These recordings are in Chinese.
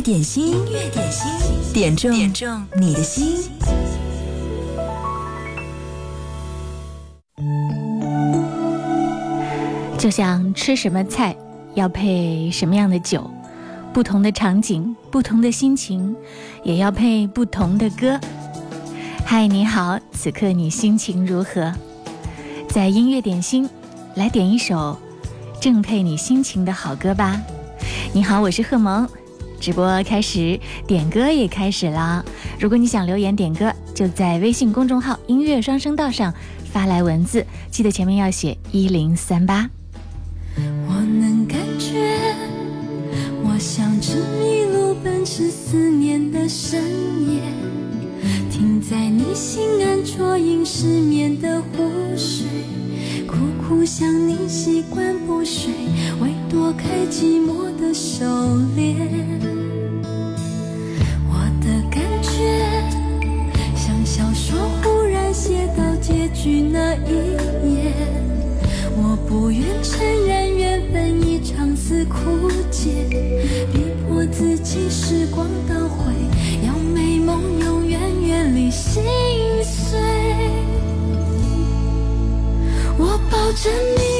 点心，音乐点心，点中点中你的心。就像吃什么菜要配什么样的酒，不同的场景、不同的心情，也要配不同的歌。嗨，你好，此刻你心情如何？在音乐点心，来点一首正配你心情的好歌吧。你好，我是贺萌，直播开始，点歌也开始啦。如果你想留言点歌，就在微信公众号“音乐双声道”上发来文字，记得前面要写一零三八。我能感觉，我像只一路奔驰思念的深夜，停在你心安啜饮失眠的湖水，苦苦想你习惯不睡，为开寂寞的狩猎。我的感觉像小说忽然写到结局那一页，我不愿承认缘分一场似枯竭，逼迫自己时光倒回，要美梦永远远离心碎。我抱着你，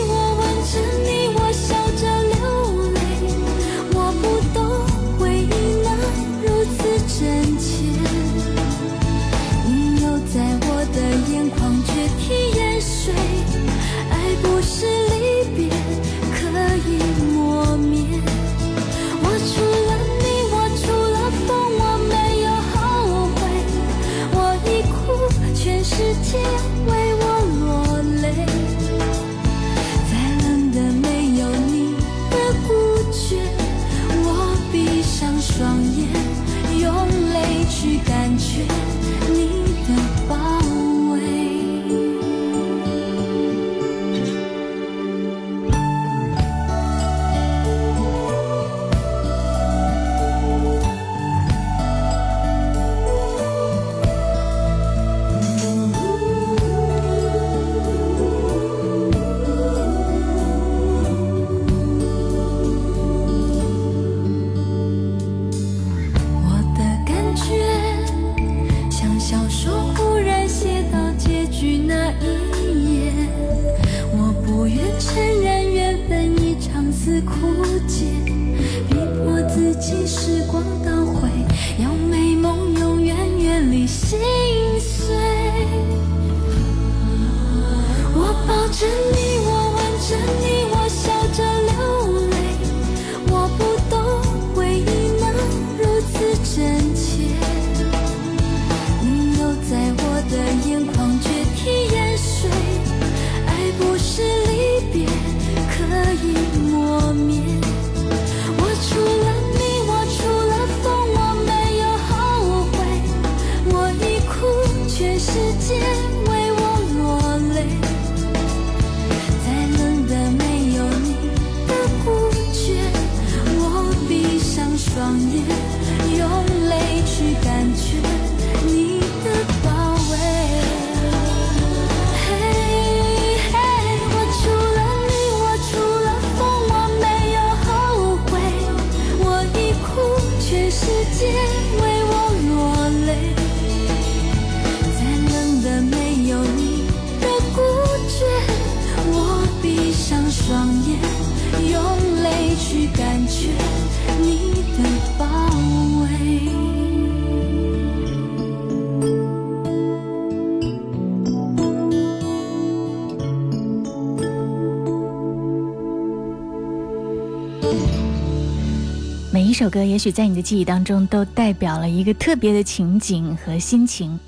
歌，也许在你的记忆当中都代表了一个特别的情景和心情。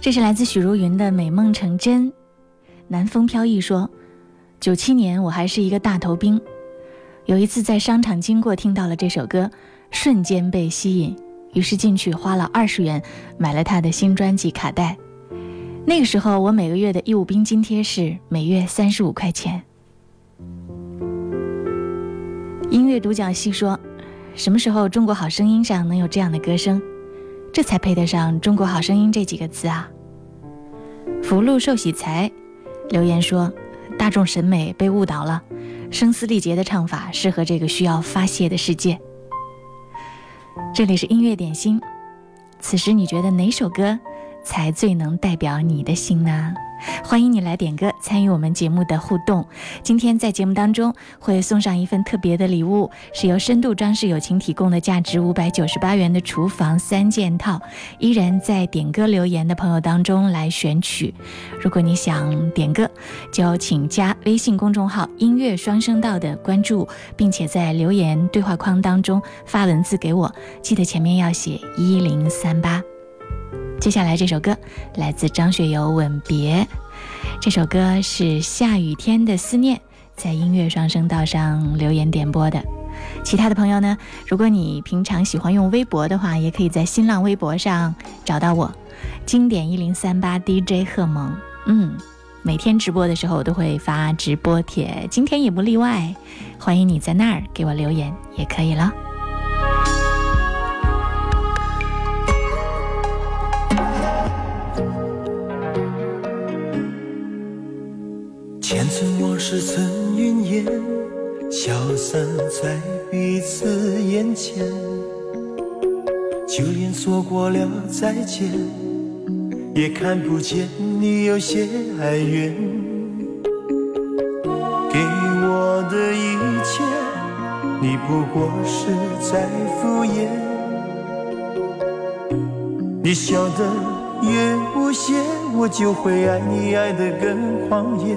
这是来自许茹芸的《美梦成真》。南风飘逸说，九七年我还是一个大头兵，有一次在商场经过，听到了这首歌，瞬间被吸引，于是进去花了二十元买了他的新专辑卡带。那个时候，我每个月的义务兵津贴是每月三十五块钱。音乐独角戏说，什么时候《中国好声音》上能有这样的歌声？这才配得上“中国好声音”这几个字啊！福禄寿喜财留言说，大众审美被误导了，声嘶力竭的唱法适合这个需要发泄的世界。这里是音乐点心。此时你觉得哪首歌才最能代表你的心呢？欢迎你来点歌，参与我们节目的互动。今天在节目当中会送上一份特别的礼物，是由深度装饰友情提供的价值五百九十八元的厨房三件套，依然在点歌留言的朋友当中来选取。如果你想点歌，就请加微信公众号“音乐双声道”的关注，并且在留言对话框当中发文字给我，记得前面要写一零三八。接下来这首歌来自张学友《吻别》，这首歌是下雨天的思念，在音乐双声道上留言点播的。其他的朋友呢？如果你平常喜欢用微博的话，也可以在新浪微博上找到我，经典一零三八 DJ 贺萌。嗯，每天直播的时候我都会发直播帖，今天也不例外。欢迎你在那儿给我留言，也可以了。尘往事成云烟，消散在彼此眼前。就连说过了再见，也看不见你有些哀怨。给我的一切，你不过是在敷衍。你笑得越无邪，我就会爱你爱得更狂野。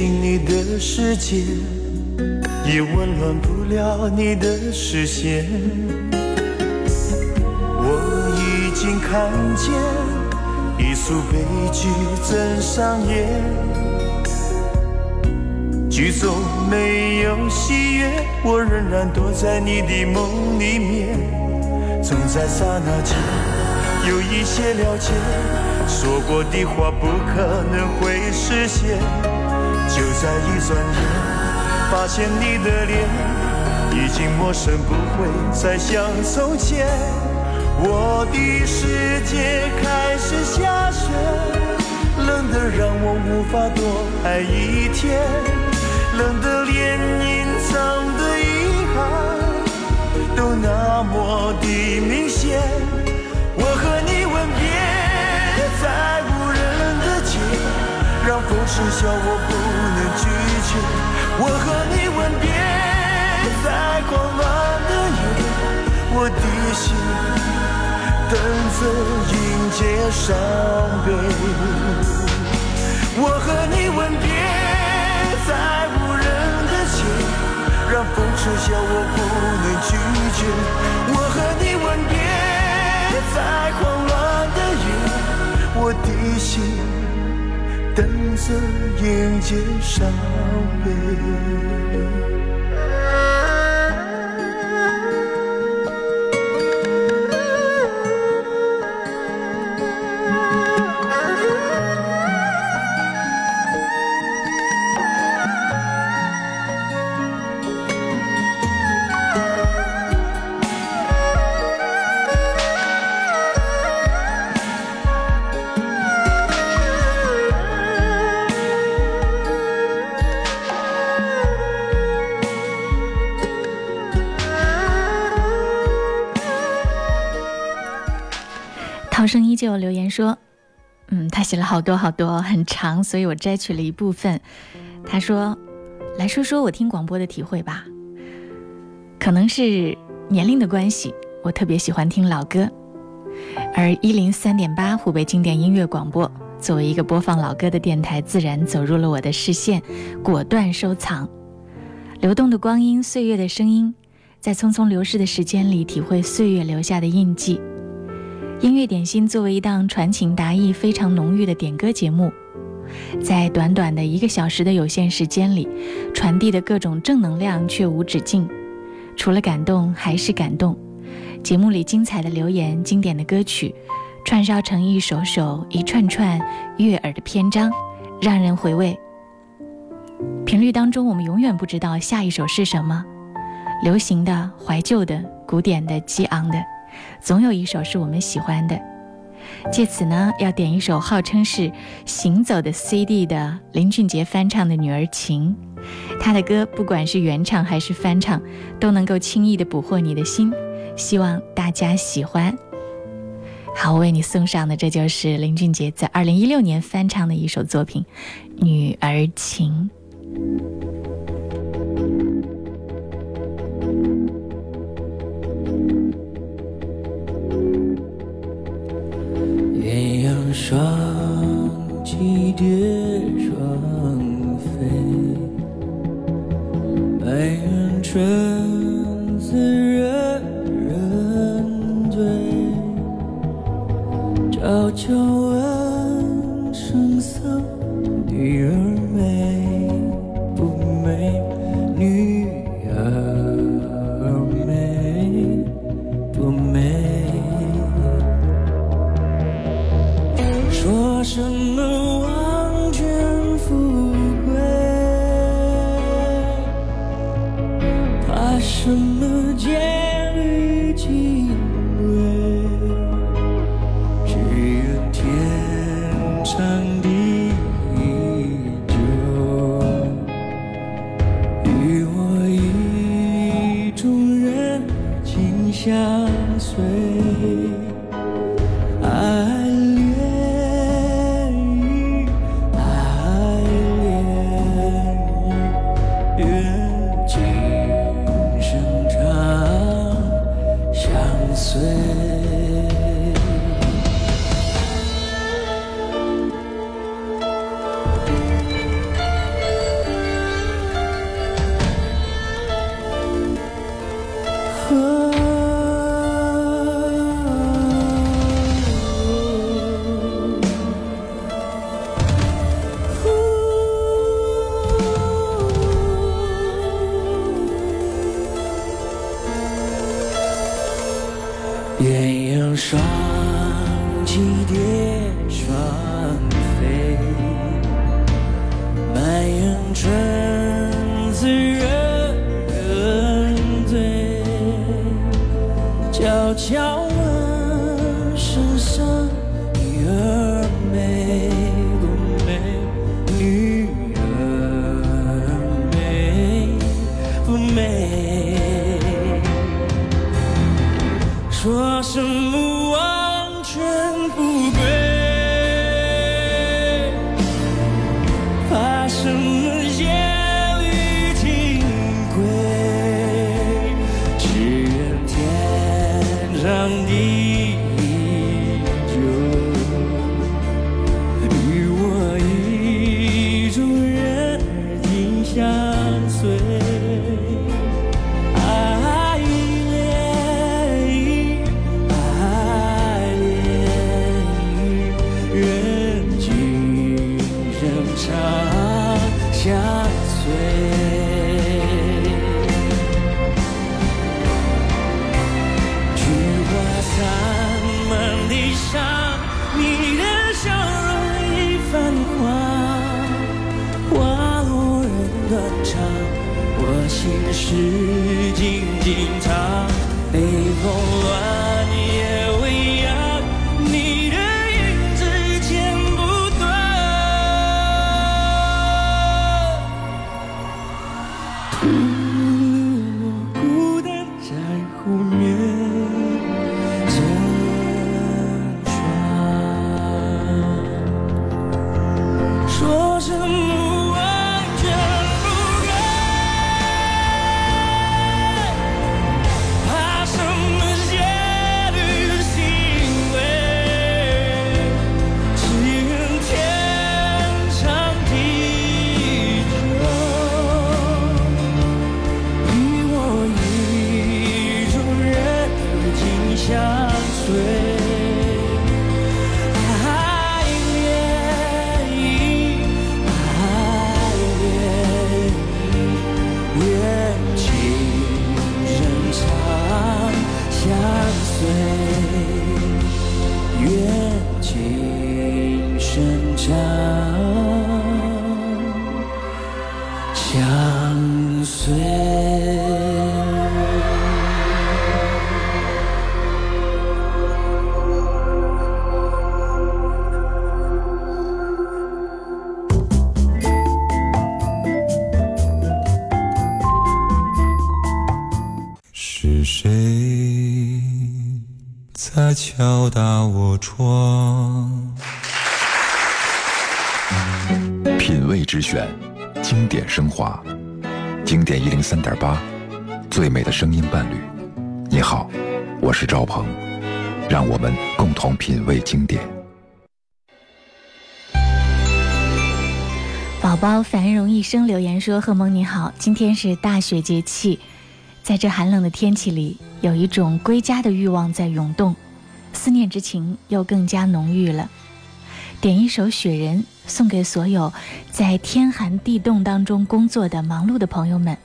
进你的世界，也温暖不了你的视线。我已经看见一出悲剧正上演，剧中没有喜悦，我仍然躲在你的梦里面。总在刹那间有一些了解，说过的话不可能会实现。就在一转眼，发现你的脸已经陌生，不会再像从前。我的世界开始下雪，冷得让我无法多爱一天，冷得连隐藏的遗憾。都那么的明显，我和你让风痴笑我不能拒绝。我和你吻别在狂乱的夜，我的心等着迎接伤悲。我和你吻别在无人的街。让风痴笑，我不能拒绝。我和你色迎接伤悲。写了好多好多，很长，所以我摘取了一部分。他说：‘来说说我听广播的体会吧。可能是年龄的关系，我特别喜欢听老歌，而一零三点八湖北经典音乐广播作为一个播放老歌的电台，自然走入了我的视线，果断收藏。流动的光阴，岁月的声音，在匆匆流逝的时间里，体会岁月留下的印记。’”音乐点心作为一档传情达意非常浓郁的点歌节目，在短短的一个小时的有限时间里，传递的各种正能量却无止境。除了感动还是感动。节目里精彩的留言、经典的歌曲，串烧成一首首、一串串悦耳的篇章，让人回味。频率当中，我们永远不知道下一首是什么，流行的、怀旧的、古典的、激昂的。总有一首是我们喜欢的，借此呢，要点一首号称是行走的 CD 的林俊杰翻唱的《女儿情》，他的歌不管是原唱还是翻唱，都能够轻易的捕获你的心，希望大家喜欢。好，我为你送上的这就是林俊杰在二零一六年翻唱的一首作品《女儿情》。鸳鸯双栖蝶双飞，白云春自人人醉，悄悄问经典一零三点八，最美的声音伴侣。你好，我是赵鹏，让我们共同品味经典。宝宝繁荣一生留言说：“贺蒙你好，今天是大雪节气，在这寒冷的天气里，有一种归家的欲望在涌动，思念之情又更加浓郁了。点一首《雪人》，送给所有在天寒地冻当中工作的忙碌的朋友们，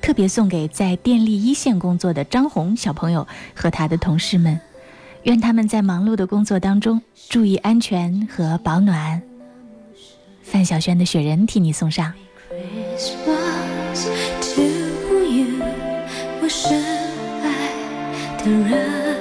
特别送给在电力一线工作的张红小朋友和他的同事们，愿他们在忙碌的工作当中注意安全和保暖。”范晓萱的《雪人》替你送上。我深爱的人。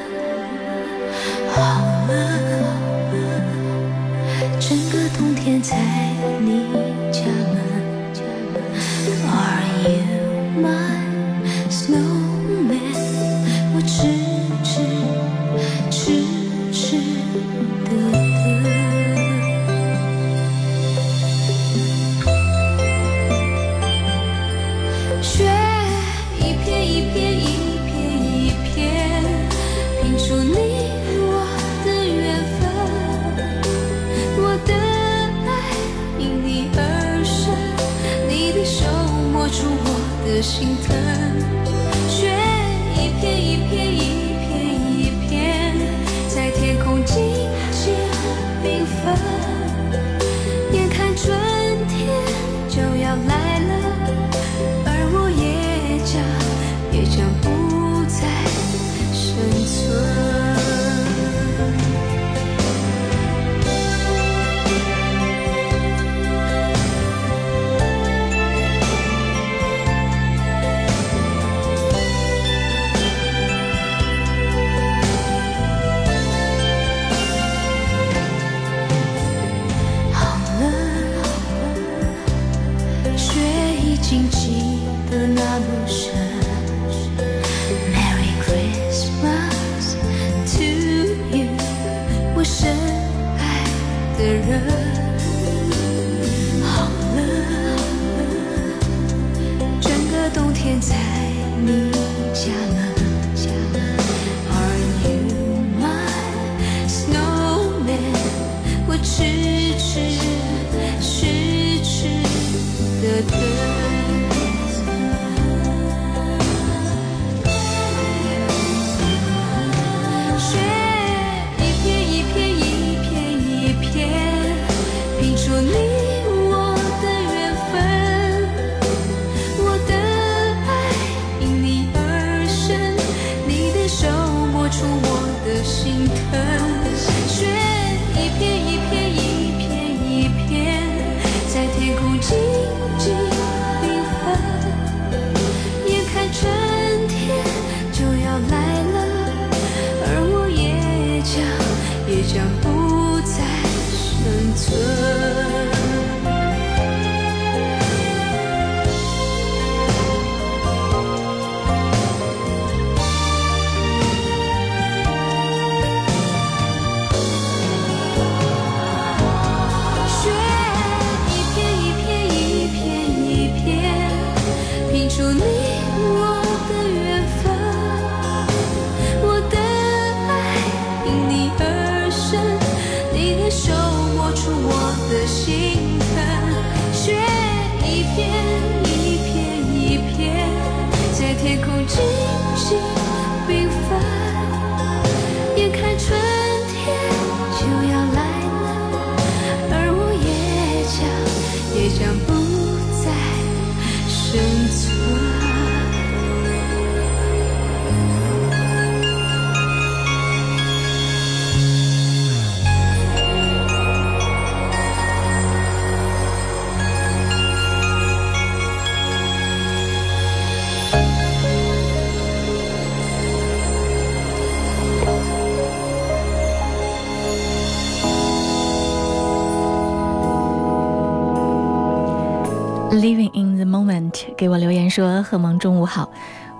给我留言说：“贺萌中午好，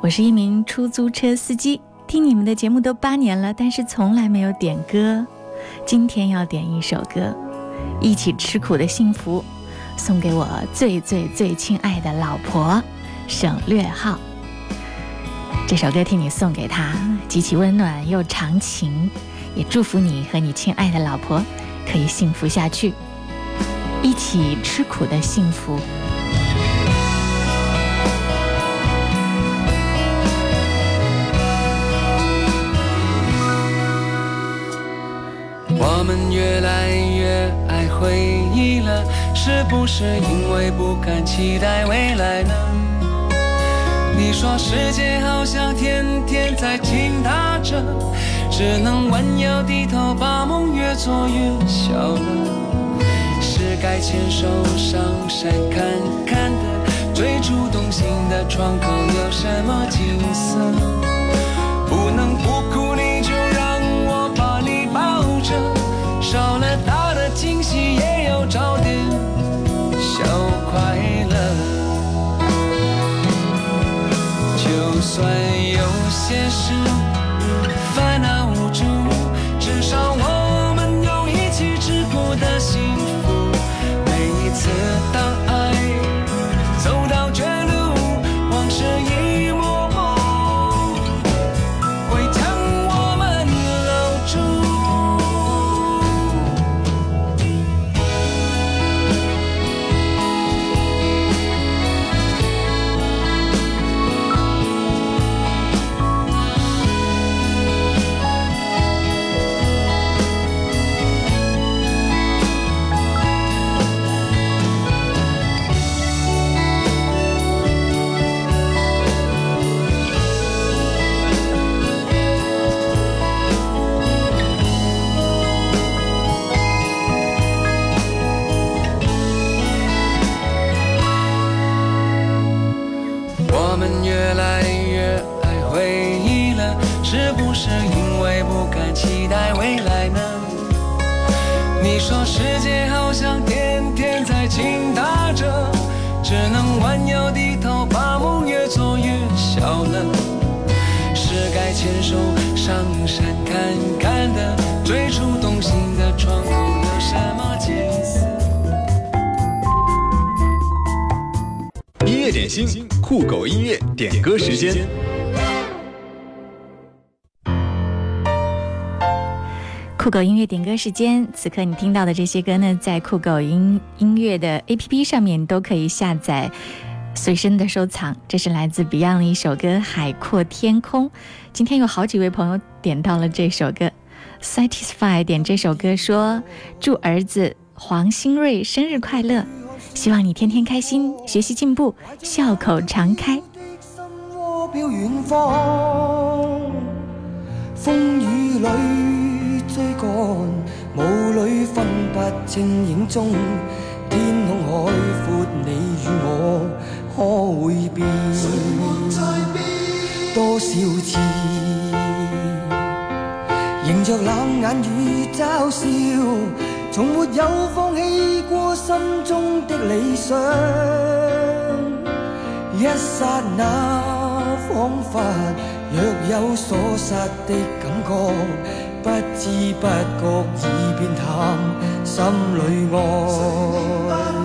我是一名出租车司机，听你们的节目都八年了，但是从来没有点歌。今天要点一首歌，《一起吃苦的幸福》，送给我最最最亲爱的老婆省略号。这首歌替你送给她，极其温暖又长情，也祝福你和你亲爱的老婆可以幸福下去，一起吃苦的幸福。越来越爱回忆了，是不是因为不敢期待未来呢？你说世界好像天天在倾塌着，只能弯腰低头把梦越做越小了。是该牵手上山看看的，最初动心的窗口有什么景色？不能不哭，你就让我把你抱着，找点小快乐。就算有些事烦恼上山看看的，最初动心的窗口有什么景色？音乐点心，酷狗音乐点歌时间。酷狗音乐点歌时间，此刻你听到的这些歌呢，在酷狗音音乐的 APP 上面都可以下载随身的收藏。这是来自 Beyond 的一首歌《海阔天空》。今天有好几位朋友点到了这首歌，Satisfy 点这首歌说：“祝儿子黄新瑞生日快乐，希望你天天开心，学习进步，笑口常开。窩飄遠方，風雨里追趕，霧裏分不清影蹤。天空海闊，你與我可會變？多少次，迎着冷眼與嘲笑，從沒有放棄過心中的理想。一剎那，彷彿若有所失的感覺，不知不覺已變淡，心里愛。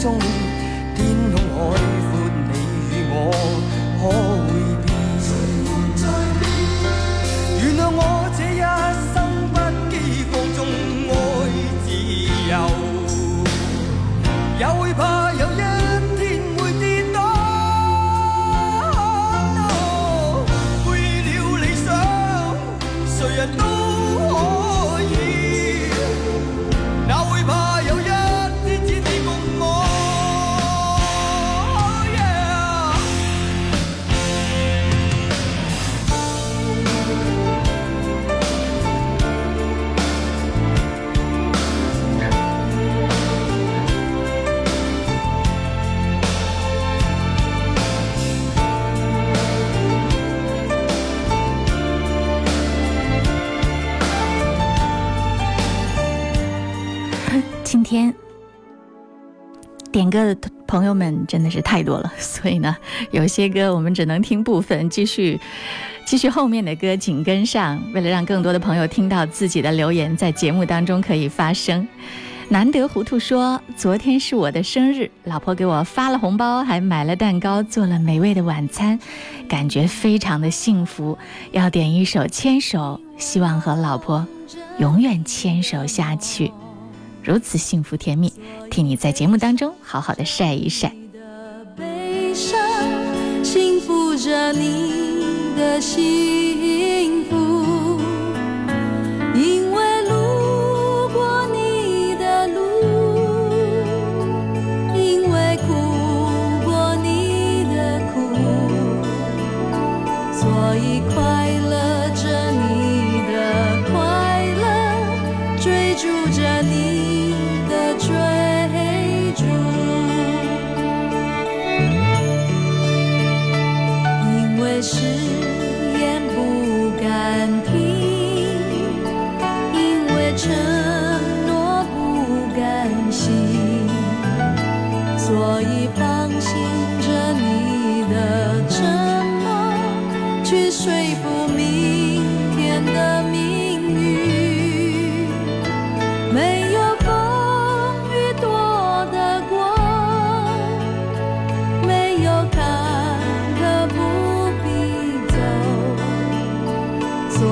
清歌的朋友们真的是太多了，所以呢，有些歌我们只能听部分，继续继续后面的歌，请跟上。为了让更多的朋友听到自己的留言，在节目当中可以发声。难得糊涂说，昨天是我的生日，老婆给我发了红包，还买了蛋糕，做了美味的晚餐，感觉非常的幸福。要点一首《牵手》，希望和老婆永远牵手下去。如此幸福甜蜜，替你在节目当中好好的晒一晒。幸福着你的心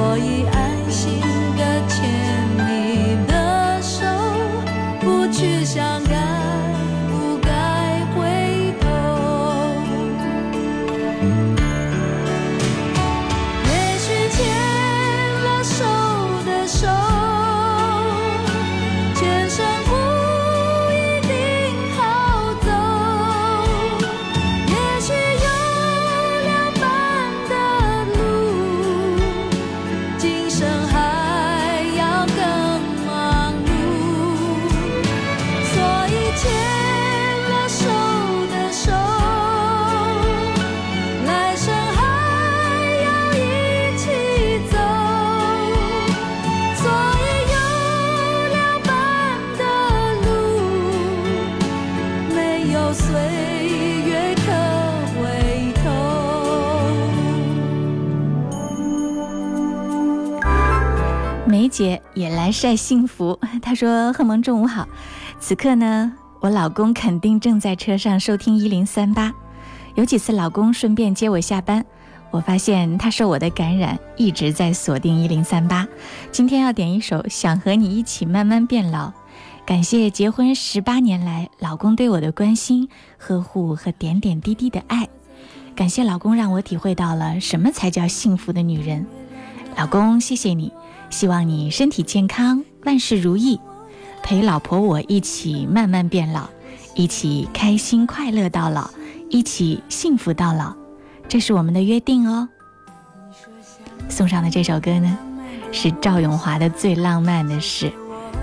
所以在幸福，他说：“贺萌中午好，此刻呢，我老公肯定正在车上收听一零三八，有几次老公顺便接我下班，我发现他受我的感染，一直在锁定一零三八。今天要点一首《想和你一起慢慢变老》，感谢结婚十八年来老公对我的关心、呵护和点点滴滴的爱，感谢老公让我体会到了什么才叫幸福的女人。老公，谢谢你。”希望你身体健康，万事如意，陪老婆我一起慢慢变老，一起开心快乐到老，一起幸福到老，这是我们的约定哦。送上的这首歌呢，是赵咏华的《最浪漫的事》，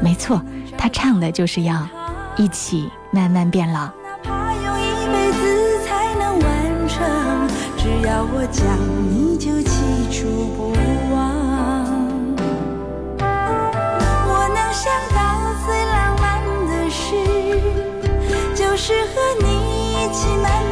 没错，他唱的就是要一起慢慢变老。哪怕用一辈子才能完成，只要我讲，你就是和你一起慢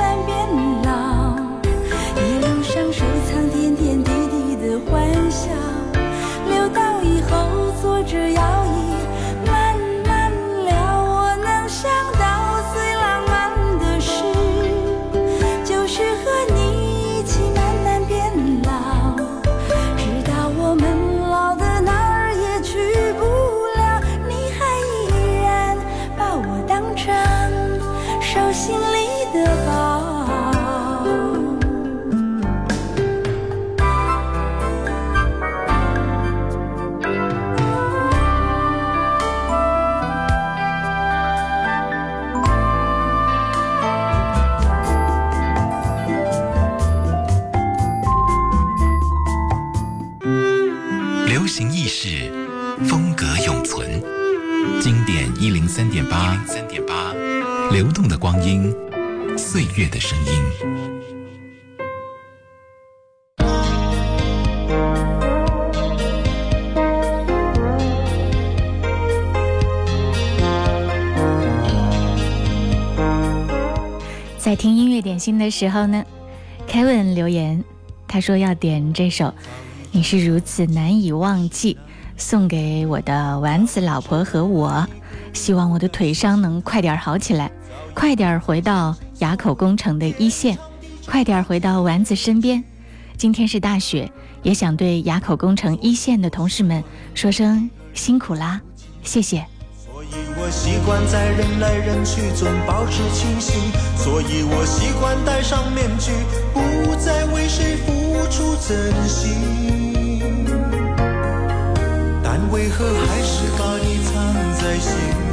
光阴，岁月的声音。在听音乐点心的时候呢，Kevin 留言，他说要点这首《你是如此难以忘记》，送给我的丸子老婆和我，希望我的腿伤能快点好起来，快点回到垭口工程的一线，快点回到丸子身边。今天是大雪，也想对垭口工程一线的同事们说声辛苦啦，谢谢。我习惯在人来人去中保持清醒，所以我习惯戴上面具，不再为谁付出真心。但为何还是把你藏在心里？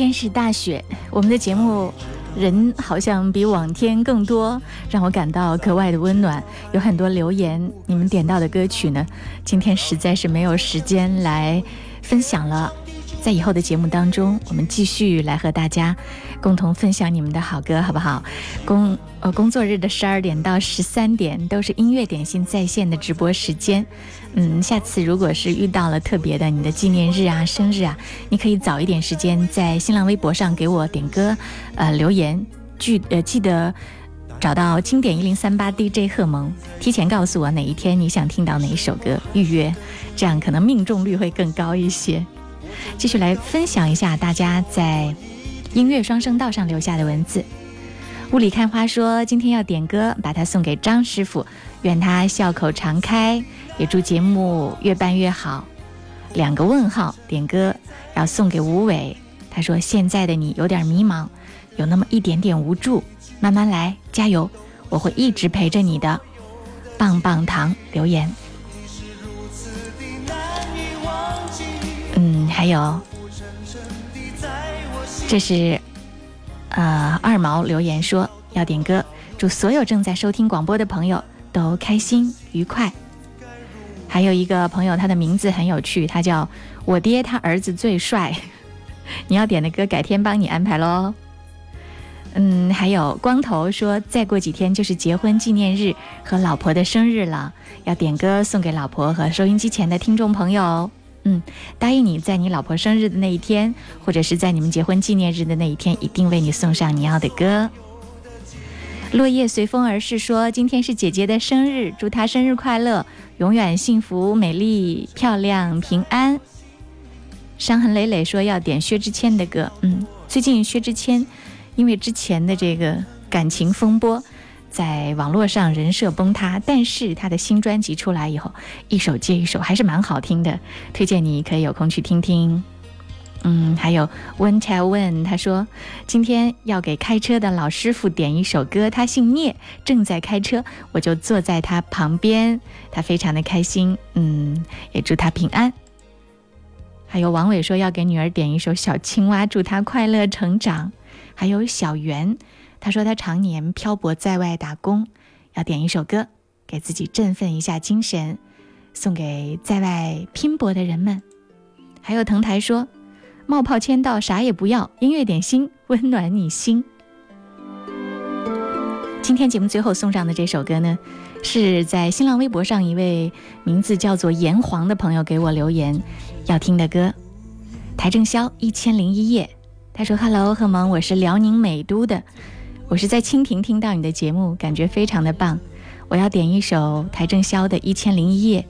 天是大雪，我们的节目。人好像比往天更多，让我感到格外的温暖。有很多留言，你们点到的歌曲呢？今天实在是没有时间来分享了。在以后的节目当中，我们继续来和大家共同分享你们的好歌，好不好？工呃工作日的十二点到十三点都是音乐点心在线的直播时间。嗯，下次如果是遇到了特别的你的纪念日啊、生日啊，你可以早一点时间在新浪微博上给我点歌，呃留言，记呃记得找到经典一零三八 DJ 贺蒙，提前告诉我哪一天你想听到哪一首歌，预约，这样可能命中率会更高一些。继续来分享一下大家在音乐双声道上留下的文字。雾里看花说今天要点歌，把它送给张师傅，愿他笑口常开，也祝节目越办越好。两个问号，点歌要送给吴伟。他说现在的你有点迷茫，有那么一点点无助，慢慢来，加油，我会一直陪着你的。棒棒糖留言。还有，这是呃二毛留言说要点歌，祝所有正在收听广播的朋友都开心愉快。还有一个朋友，他的名字很有趣，他叫我爹，他儿子最帅。你要点的歌，改天帮你安排喽。嗯，还有光头说，再过几天就是结婚纪念日和老婆的生日了，要点歌送给老婆和收音机前的听众朋友。嗯，答应你在你老婆生日的那一天，或者是在你们结婚纪念日的那一天，一定为你送上你要的歌。落叶随风而逝说，今天是姐姐的生日，祝她生日快乐，永远幸福、美丽、漂亮、平安。伤痕累累说要点薛之谦的歌，嗯，最近薛之谦因为之前的这个感情风波。在网络上人设崩塌，但是他的新专辑出来以后，一首接一首，还是蛮好听的，推荐你可以有空去听听。嗯，还有 Wen Tell Wen，他说今天要给开车的老师傅点一首歌，他姓聂，正在开车，我就坐在他旁边，他非常的开心，嗯，也祝他平安。还有王伟说要给女儿点一首小青蛙，祝她快乐成长。还有小圆。他说他常年漂泊在外打工，要点一首歌给自己振奋一下精神，送给在外拼搏的人们。还有藤台说冒泡签到啥也不要，音乐点心温暖你心。今天节目最后送上的这首歌呢，是在新浪微博上一位名字叫做炎黄的朋友给我留言要听的歌，邰正宵《一千零一夜》。他说：“Hello，贺萌，我是辽宁美都的，我是在蜻蜓听到你的节目，感觉非常的棒。我要点一首邰正宵的《一千零一夜》。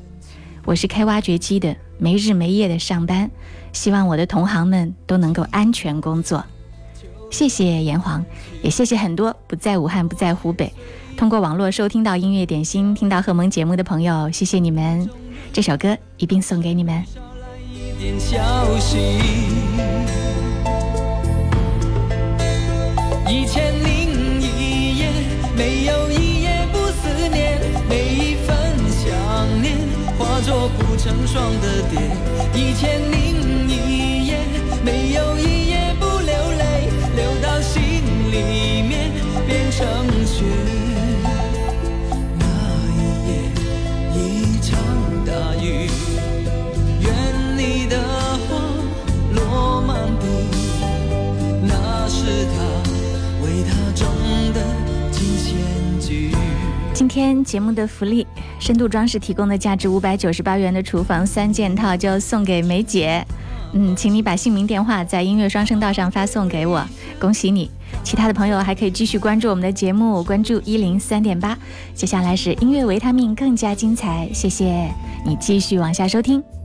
我是开挖掘机的，没日没夜的上班，希望我的同行们都能够安全工作。谢谢炎黄，也谢谢很多不在武汉、不在湖北。”通过网络收听到音乐点心，听到贺萌节目的朋友，谢谢你们！这首歌一并送给你们。一千做不成双的蝶。一千零一夜，没有一夜不流泪，流到心里面变成雪。今天节目的福利，深度装饰提供的价值五百九十八元的厨房三件套就送给梅姐。嗯，请你把姓名、电话在音乐双声道上发送给我，恭喜你！其他的朋友还可以继续关注我们的节目，关注一零三点八。接下来是音乐维他命，更加精彩。谢谢你继续往下收听。